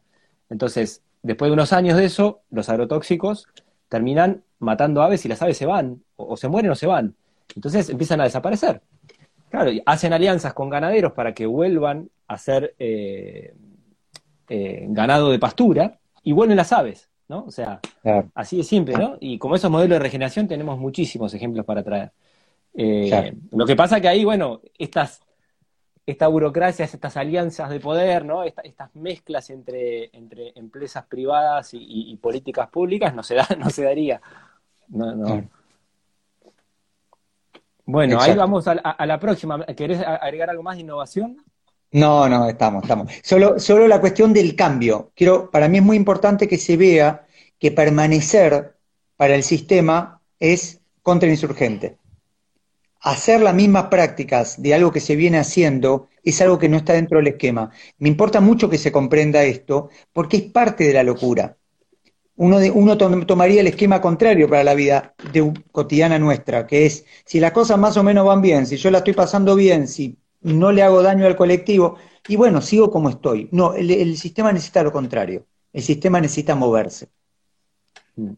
Entonces, después de unos años de eso, los agrotóxicos terminan matando aves y las aves se van, o, se mueren o se van. Entonces empiezan a desaparecer. Claro, hacen alianzas con ganaderos para que vuelvan a ser eh, eh, ganado de pastura y vuelven las aves, ¿no? O sea, así de simple, ¿no? Y como esos modelos de regeneración tenemos muchísimos ejemplos para traer. Eh, lo que pasa que ahí, bueno, estas, esta burocracia, estas alianzas de poder, ¿no? estas mezclas entre, entre empresas privadas y, políticas públicas no se, da, no se daría. No, Bueno, ahí vamos a, la próxima. ¿Querés agregar algo más de innovación? No, no, estamos, estamos. Solo, solo la cuestión del cambio. Quiero, para mí es muy importante que se vea que permanecer para el sistema es contrainsurgente. Hacer las mismas prácticas de algo que se viene haciendo es algo que no está dentro del esquema. Me importa mucho que se comprenda esto porque es parte de la locura. Uno, de, uno tomaría el esquema contrario para la vida de, cotidiana nuestra, que es si las cosas más o menos van bien, si yo la estoy pasando bien, si no le hago daño al colectivo, y bueno, sigo como estoy. No, el, sistema necesita lo contrario. El sistema necesita moverse. Mm.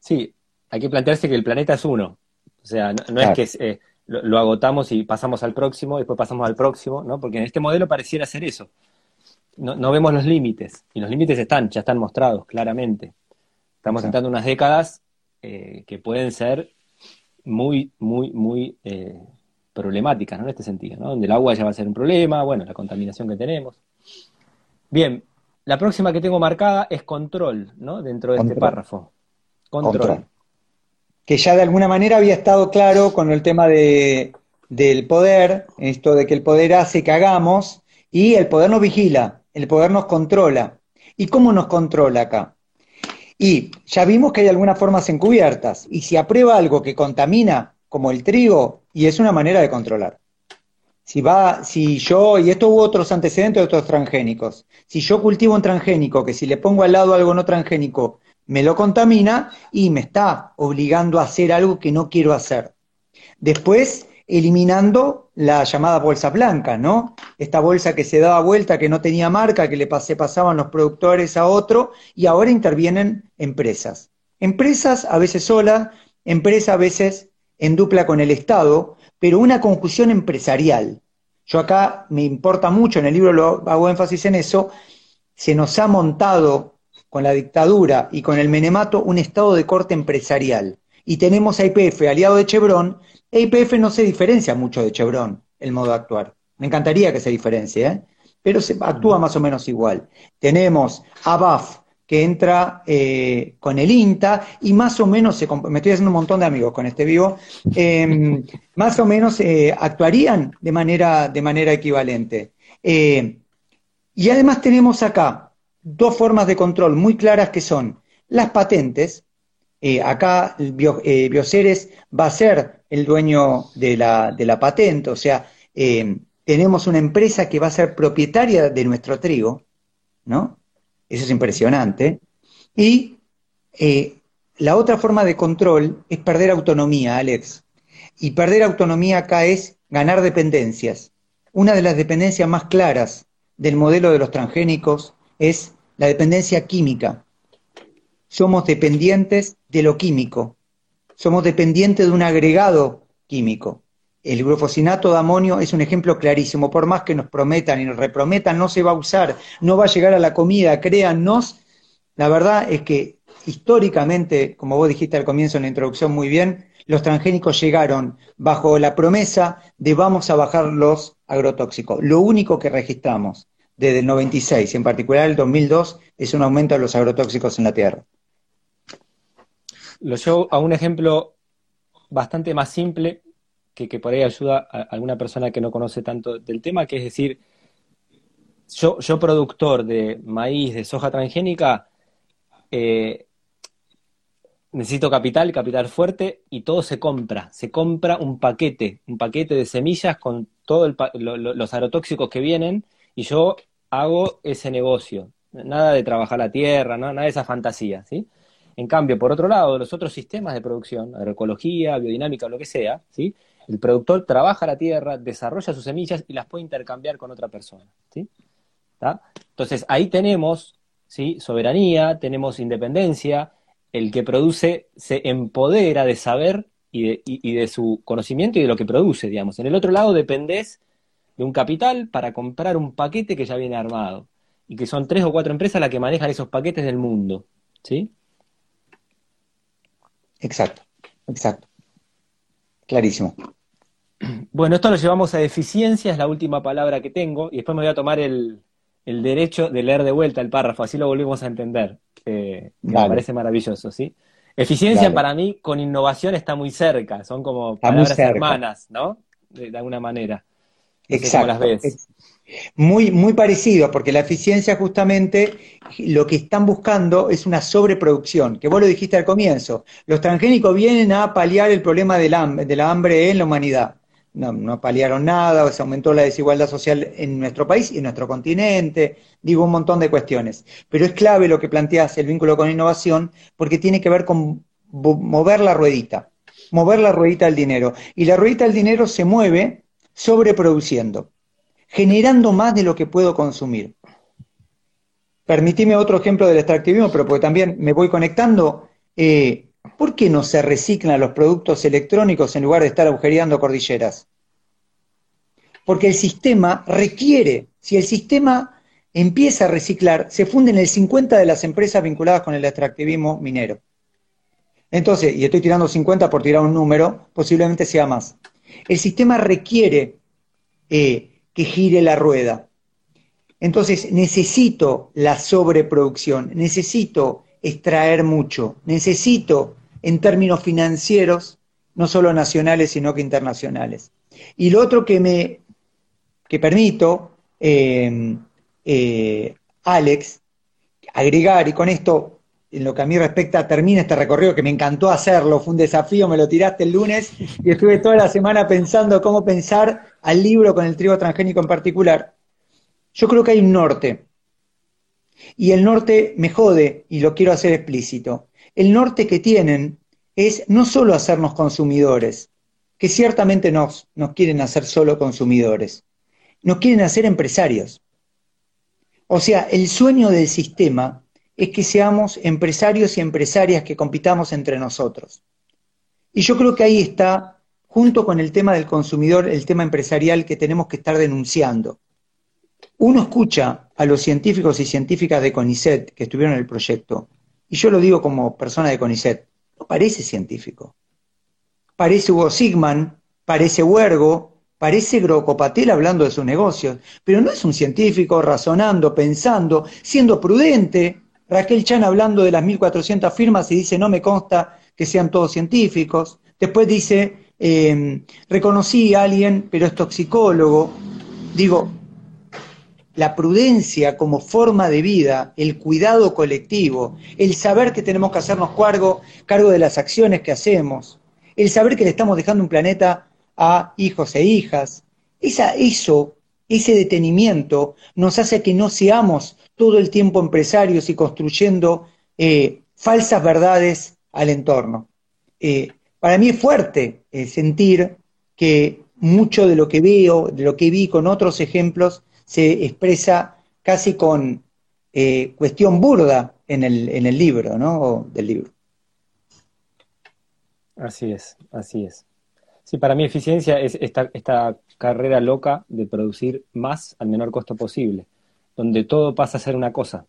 Sí, hay que plantearse que el planeta es uno. O sea, no, es que eh, lo, agotamos y pasamos al próximo, después pasamos al próximo, ¿no? Porque en este modelo pareciera ser eso. No, vemos los límites, y los límites están, ya están mostrados claramente. Estamos entrando unas décadas eh, que pueden ser muy, muy, muy eh, problemáticas, ¿no? En este sentido, ¿no? Donde el agua ya va a ser un problema, bueno, la contaminación que tenemos. Bien, la próxima que tengo marcada es control, ¿no? Dentro de este párrafo. Control. Que ya de alguna manera había estado claro con el tema de, del poder, esto de que el poder hace que hagamos y el poder nos vigila, el poder nos controla. ¿Y cómo nos controla acá? Y ya vimos que hay algunas formas encubiertas. Y si aprueba algo que contamina, como el trigo, y es una manera de controlar. Si va, si yo, y esto hubo otros antecedentes de otros transgénicos, si yo cultivo un transgénico que si le pongo al lado algo no transgénico me lo contamina y me está obligando a hacer algo que no quiero hacer. Después, eliminando la llamada bolsa blanca, ¿no? Esta bolsa que se daba vuelta, que no tenía marca, que le pasaban los productores a otro, y ahora intervienen empresas. Empresas a veces solas, empresas a veces en dupla con el Estado, pero una conjunción empresarial. Yo acá me importa mucho, en el libro lo hago énfasis en eso, se nos ha montado con la dictadura y con el menemato un estado de corte empresarial. Y tenemos a IPF, aliado de Chevron, e IPF no se diferencia mucho de Chevron, el modo de actuar. Me encantaría que se diferencie, ¿eh? pero se actúa más o menos igual. Tenemos a BAF, que entra eh, con el INTA y más o menos, se, me estoy haciendo un montón de amigos con este vivo, em, más o menos eh, actuarían de manera, de manera equivalente. y además tenemos acá dos formas de control muy claras que son las patentes. Eh, acá eh, Bioceres va a ser el dueño de la, de la patente, o sea, eh, tenemos una empresa que va a ser propietaria de nuestro trigo, ¿no? Eso es impresionante. Y la otra forma de control es perder autonomía, Alex. Y perder autonomía acá es ganar dependencias. Una de las dependencias más claras del modelo de los transgénicos es la dependencia química. Somos dependientes de lo químico. Somos dependientes de un agregado químico. El glufosinato de amonio es un ejemplo clarísimo. Por más que nos prometan y nos reprometan, no se va a usar, no va a llegar a la comida, créannos. La verdad es que históricamente, como vos dijiste al comienzo en la introducción muy bien, los transgénicos llegaron bajo la promesa de vamos a bajar los agrotóxicos. Lo único que registramos desde el 96, en particular el 2002, es un aumento de los agrotóxicos en la tierra. Lo llevo a un ejemplo bastante más simple, que, por ahí ayuda a alguna persona que no conoce tanto del tema, que es decir, yo, yo productor de maíz, de soja transgénica, eh, necesito capital, capital fuerte, y todo se compra. Se compra un paquete, un paquete de semillas con todos los agrotóxicos que vienen, y yo hago ese negocio. Nada de trabajar la tierra, nada de esa fantasía, ¿sí? En cambio, por otro lado, los otros sistemas de producción, agroecología, biodinámica, lo que sea, ¿sí? El productor trabaja la tierra, desarrolla sus semillas y las puede intercambiar con otra persona, ¿sí? Entonces, ahí tenemos, ¿sí? Soberanía, tenemos independencia, el que produce se empodera de saber y de, y de su conocimiento y de lo que produce, digamos. En el otro lado dependés de un capital para comprar un paquete que ya viene armado. Y que son tres o cuatro empresas las que manejan esos paquetes del mundo. ¿Sí? Exacto, exacto. Clarísimo. Bueno, esto lo llevamos a eficiencia, es la última palabra que tengo, y después me voy a tomar el, derecho de leer de vuelta el párrafo, así lo volvemos a entender. me parece maravilloso, ¿sí? Eficiencia para mí con innovación está muy cerca, son como palabras hermanas, ¿no? De, alguna manera. Exacto. las ves. Muy, muy parecido, porque la eficiencia justamente lo que están buscando es una sobreproducción, que vos lo dijiste al comienzo. Los transgénicos vienen a paliar el problema del hambre, de la hambre en la humanidad. No, no paliaron nada, se aumentó la desigualdad social en nuestro país y en nuestro continente, digo un montón de cuestiones. Pero es clave lo que planteas, el vínculo con innovación, porque tiene que ver con mover la ruedita, mover la ruedita del dinero. Y la ruedita del dinero se mueve sobreproduciendo generando más de lo que puedo consumir. Permitime otro ejemplo del extractivismo, pero porque también me voy conectando. Eh, ¿Por qué no se reciclan los productos electrónicos en lugar de estar agujereando cordilleras? Porque el sistema requiere, si el sistema empieza a reciclar, se funden el 50 de las empresas vinculadas con el extractivismo minero. Entonces, y estoy tirando 50 por tirar un número, posiblemente sea más. El sistema requiere eh, que gire la rueda. Entonces necesito la sobreproducción, necesito extraer mucho, necesito en términos financieros, no solo nacionales, sino que internacionales. Y lo otro que me que permito, eh, eh, Alex, agregar, y con esto en lo que a mí respecta, termina este recorrido que me encantó hacerlo, fue un desafío, me lo tiraste el lunes y estuve toda la semana pensando cómo pensar al libro con el trigo transgénico en particular. Yo creo que hay un norte. Y el norte me jode, y lo quiero hacer explícito. El norte que tienen es no solo hacernos consumidores, que ciertamente nos, nos quieren hacer solo consumidores, nos quieren hacer empresarios. O sea, el sueño del sistema es que seamos empresarios y empresarias que compitamos entre nosotros. Y yo creo que ahí está, junto con el tema del consumidor, el tema empresarial que tenemos que estar denunciando. Uno escucha a los científicos y científicas de CONICET que estuvieron en el proyecto, y yo lo digo como persona de CONICET, no parece científico. Parece Hugo Sigman, parece Huergo, parece Grocopatel hablando de sus negocios, pero no es un científico razonando, pensando, siendo prudente, Raquel Chan hablando de las 1.400 firmas y dice, no me consta que sean todos científicos. Después dice, em, reconocí a alguien, pero es toxicólogo. Digo, la prudencia como forma de vida, el cuidado colectivo, el saber que tenemos que hacernos cargo, cargo de las acciones que hacemos, el saber que le estamos dejando un planeta a hijos e hijas, esa, eso, ese detenimiento nos hace que no seamos todo el tiempo empresarios y construyendo eh, falsas verdades al entorno. Eh, para mí es fuerte eh, sentir que mucho de lo que veo, de lo que vi con otros ejemplos, se expresa casi con cuestión burda en el, en el libro, ¿no? del libro. Así es, así es. Sí, para mí eficiencia es esta carrera loca de producir más al menor costo posible donde todo pasa a ser una cosa.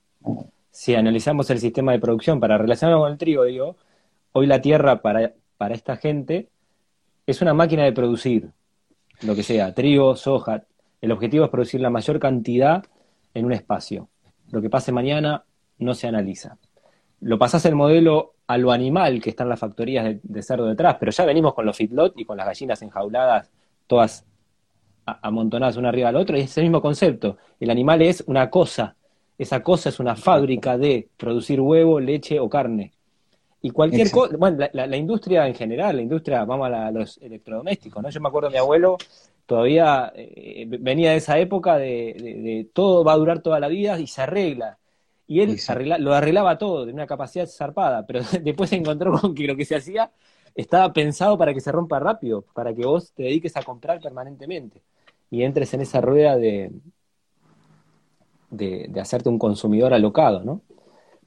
Si analizamos el sistema de producción para relacionarlo con el trigo, digo, hoy la tierra para, para esta gente es una máquina de producir lo que sea, trigo, soja. El objetivo es producir la mayor cantidad en un espacio. Lo que pase mañana no se analiza. Lo pasás el modelo a lo animal que están las factorías de, cerdo detrás, pero ya venimos con los feedlot y con las gallinas enjauladas, todas amontonadas una arriba del otro, y es el mismo concepto. El animal es una cosa, esa cosa es una fábrica de producir huevo, leche o carne. Y cualquier cosa, bueno, la, industria en general, la industria, vamos a, los electrodomésticos, ¿no? Yo me acuerdo de mi abuelo, todavía eh, venía de esa época de, todo va a durar toda la vida y se arregla. Y él lo arreglaba todo, de una capacidad zarpada, pero después se encontró con que lo que se hacía estaba pensado para que se rompa rápido, para que vos te dediques a comprar permanentemente y entres en esa rueda de, de, hacerte un consumidor alocado, ¿no?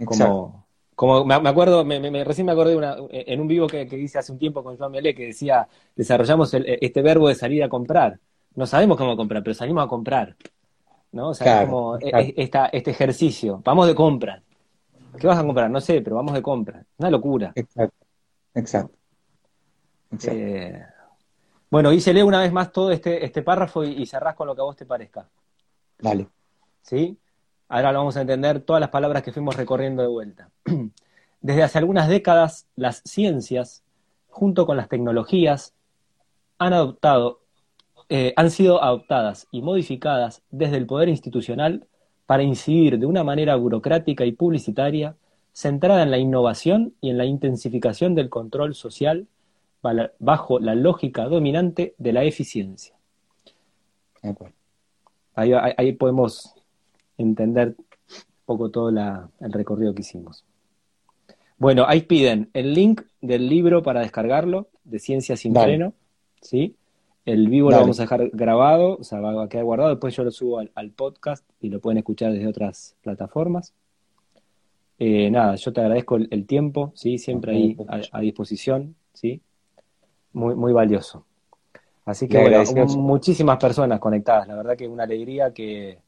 Como, como me, acuerdo, me, recién me acordé una, en un vivo que, hice hace un tiempo con Joan Melé que decía, desarrollamos este verbo de salir a comprar. No sabemos cómo comprar, pero salimos a comprar. ¿no? O sea, como e, e, esta, este ejercicio. Vamos de compra. ¿Qué vas a comprar? No sé, pero vamos de compra. Una locura. Exacto. Exacto. Eh, bueno, y se lee una vez más todo este, este párrafo y, cerrás con lo que a vos te parezca. Vale. ¿Sí? Ahora lo vamos a entender todas las palabras que fuimos recorriendo de vuelta. Desde hace algunas décadas, las ciencias, junto con las tecnologías, han adoptado, eh, han sido adoptadas y modificadas desde el poder institucional para incidir de una manera burocrática y publicitaria centrada en la innovación y en la intensificación del control social bajo la lógica dominante de la eficiencia. Ahí, ahí, podemos entender un poco todo el recorrido que hicimos. Bueno, ahí piden el link del libro para descargarlo, de Ciencia sin freno, ¿sí? El vivo lo vamos a dejar grabado, o sea, va a quedar guardado, después yo lo subo al, podcast y lo pueden escuchar desde otras plataformas. Eh, nada, yo te agradezco el, tiempo, ¿sí? Siempre ahí a, disposición, ¿sí? Muy, muy valioso. Así que bueno, muchísimas personas conectadas, la verdad que es una alegría que,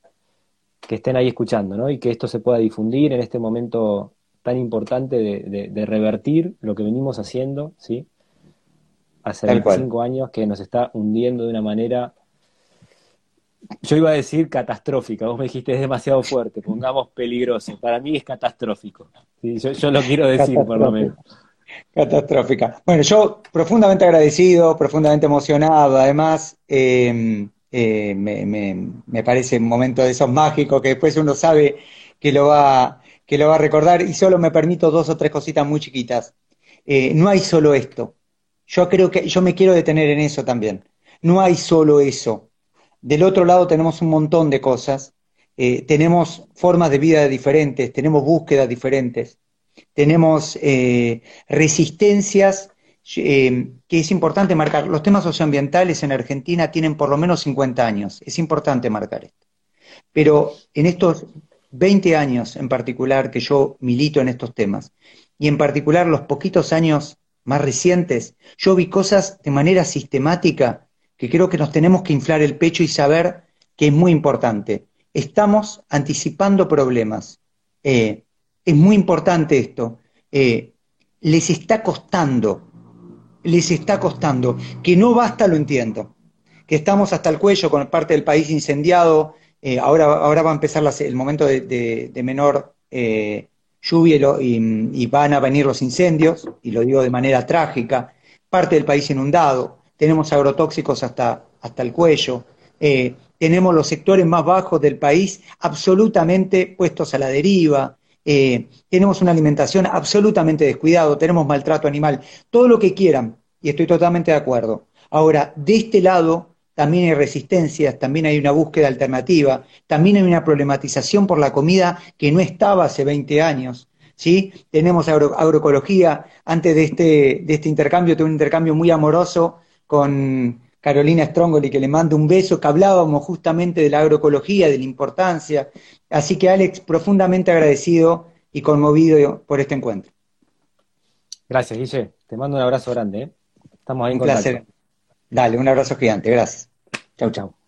que estén ahí escuchando, ¿no? Y que esto se pueda difundir en este momento tan importante de, revertir lo que venimos haciendo, ¿sí? Hace 25 años que nos está hundiendo de una manera, yo iba a decir catastrófica, vos me dijiste es demasiado fuerte, pongamos peligroso, para mí es catastrófico, yo, lo quiero decir por lo menos. Catastrófica. Bueno, yo profundamente agradecido, profundamente emocionado, además, em, eh, me, parece un momento de esos mágicos que después uno sabe que lo va que lo va a recordar y solo me permito dos o tres cositas muy chiquitas. Eh, no hay solo esto. Yo creo que yo me quiero detener en eso también. No hay solo eso. Del otro lado tenemos un montón de cosas. Eh, tenemos formas de vida diferentes, tenemos búsquedas diferentes, tenemos eh, resistencias que es importante marcar. Los temas socioambientales en Argentina tienen por lo menos 50 años. Es importante marcar esto. Pero en estos 20 años en particular que yo milito en estos temas, y en particular los poquitos años más recientes, yo vi cosas de manera sistemática que creo que nos tenemos que inflar el pecho y saber que es muy importante. Estamos anticipando problemas. Eh, es muy importante esto. Eh, les está costando, les está costando. Que no basta, lo entiendo. Que estamos hasta el cuello con parte del país incendiado, eh, ahora, ahora va a empezar el momento de, menor eh, lluvia y, van a venir los incendios, y lo digo de manera trágica, parte del país inundado, tenemos agrotóxicos hasta, hasta el cuello, tenemos los sectores más bajos del país absolutamente puestos a la deriva, tenemos una alimentación absolutamente descuidada, tenemos maltrato animal, todo lo que quieran, y estoy totalmente de acuerdo. Ahora, de este lado, también hay resistencias, también hay una búsqueda alternativa, también hay una problematización por la comida que no estaba hace 20 años. ¿sí? Tenemos agroecología. Antes de este, de este intercambio, tuve un intercambio muy amoroso con Carolina Strongoli, que le mando un beso, que hablábamos justamente de la agroecología, de la importancia. Así que, Alex, profundamente agradecido y conmovido por este encuentro. Gracias, Guille. Te mando un abrazo grande. ¿eh? Estamos ahí en un Placer. Dale, un abrazo gigante, gracias. Chau, chau.